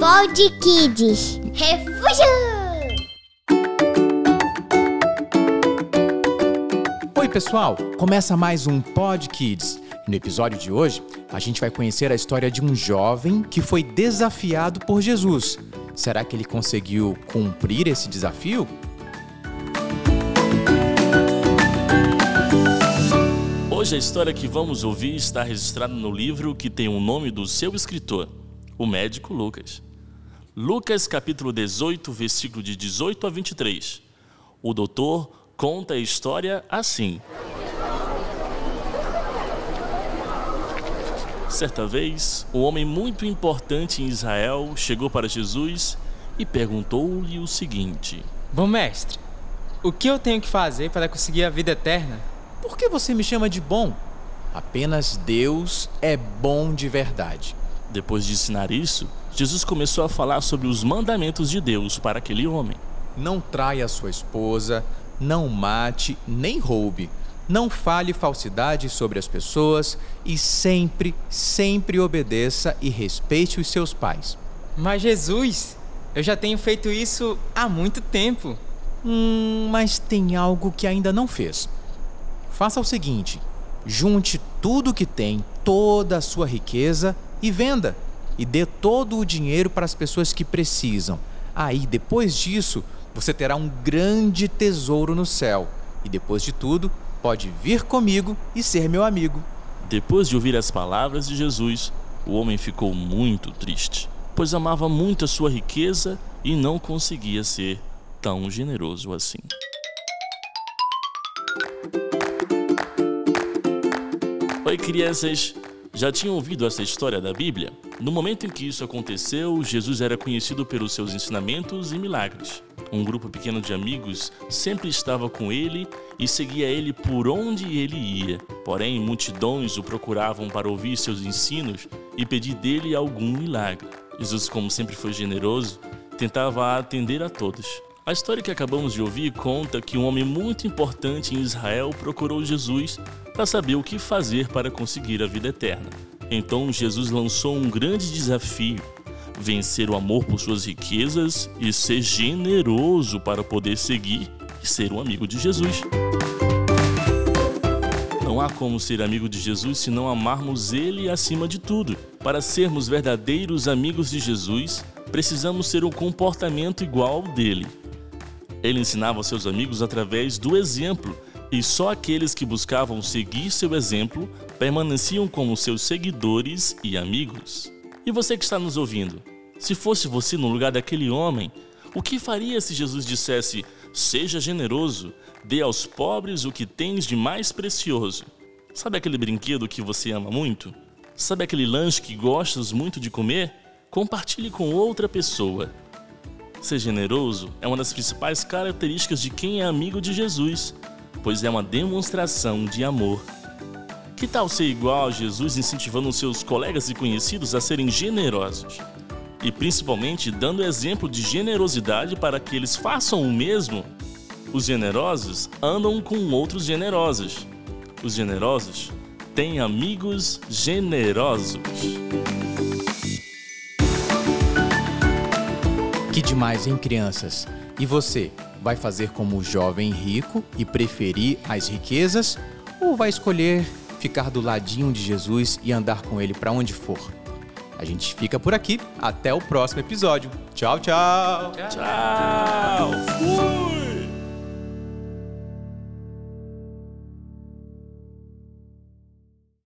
Pod Kids. Refúgio! Oi, pessoal! Começa mais um Pod Kids. No episódio de hoje, a gente vai conhecer a história de um jovem que foi desafiado por Jesus. Será que ele conseguiu cumprir esse desafio? Hoje a história que vamos ouvir está registrada no livro que tem o nome do seu escritor, o médico Lucas. Lucas capítulo 18, versículo de 18 a 23. O doutor conta a história assim. Certa vez, um homem muito importante em Israel chegou para Jesus e perguntou-lhe o seguinte: Bom mestre, o que eu tenho que fazer para conseguir a vida eterna? Por que você me chama de bom? Apenas Deus é bom de verdade. Depois de ensinar isso, Jesus começou a falar sobre os mandamentos de Deus para aquele homem. Não traia sua esposa, não mate, nem roube. Não fale falsidade sobre as pessoas e sempre, sempre obedeça e respeite os seus pais. Mas Jesus, eu já tenho feito isso há muito tempo. Hum, mas tem algo que ainda não fez. Faça o seguinte: junte tudo que tem, toda a sua riqueza e venda. E dê todo o dinheiro para as pessoas que precisam. Aí, depois disso, você terá um grande tesouro no céu. E depois de tudo, pode vir comigo e ser meu amigo. Depois de ouvir as palavras de Jesus, o homem ficou muito triste, pois amava muito a sua riqueza e não conseguia ser tão generoso assim. Oi, crianças! Já tinham ouvido essa história da Bíblia? No momento em que isso aconteceu, Jesus era conhecido pelos seus ensinamentos e milagres. Um grupo pequeno de amigos sempre estava com ele e seguia ele por onde ele ia. Porém, multidões o procuravam para ouvir seus ensinos e pedir dele algum milagre. Jesus, como sempre foi generoso, tentava atender a todos. A história que acabamos de ouvir conta que um homem muito importante em Israel procurou Jesus para saber o que fazer para conseguir a vida eterna. Então Jesus lançou um grande desafio: vencer o amor por suas riquezas e ser generoso para poder seguir e ser um amigo de Jesus. Não há como ser amigo de Jesus se não amarmos Ele acima de tudo. Para sermos verdadeiros amigos de Jesus, precisamos ter um comportamento igual ao dele. Ele ensinava seus amigos através do exemplo, e só aqueles que buscavam seguir seu exemplo permaneciam como seus seguidores e amigos. E você que está nos ouvindo, se fosse você no lugar daquele homem, o que faria se Jesus dissesse: Seja generoso, dê aos pobres o que tens de mais precioso? Sabe aquele brinquedo que você ama muito? Sabe aquele lanche que gostas muito de comer? Compartilhe com outra pessoa. Ser generoso é uma das principais características de quem é amigo de Jesus, pois é uma demonstração de amor. Que tal ser igual a Jesus incentivando seus colegas e conhecidos a serem generosos? E principalmente dando exemplo de generosidade para que eles façam o mesmo? Os generosos andam com outros generosos. Os generosos têm amigos generosos. Que demais, hein, crianças? E você, vai fazer como o jovem rico e preferir as riquezas? Ou vai escolher ficar do ladinho de Jesus e andar com ele para onde for? A gente fica por aqui. Até o próximo episódio. Tchau, tchau. Tchau! Fui!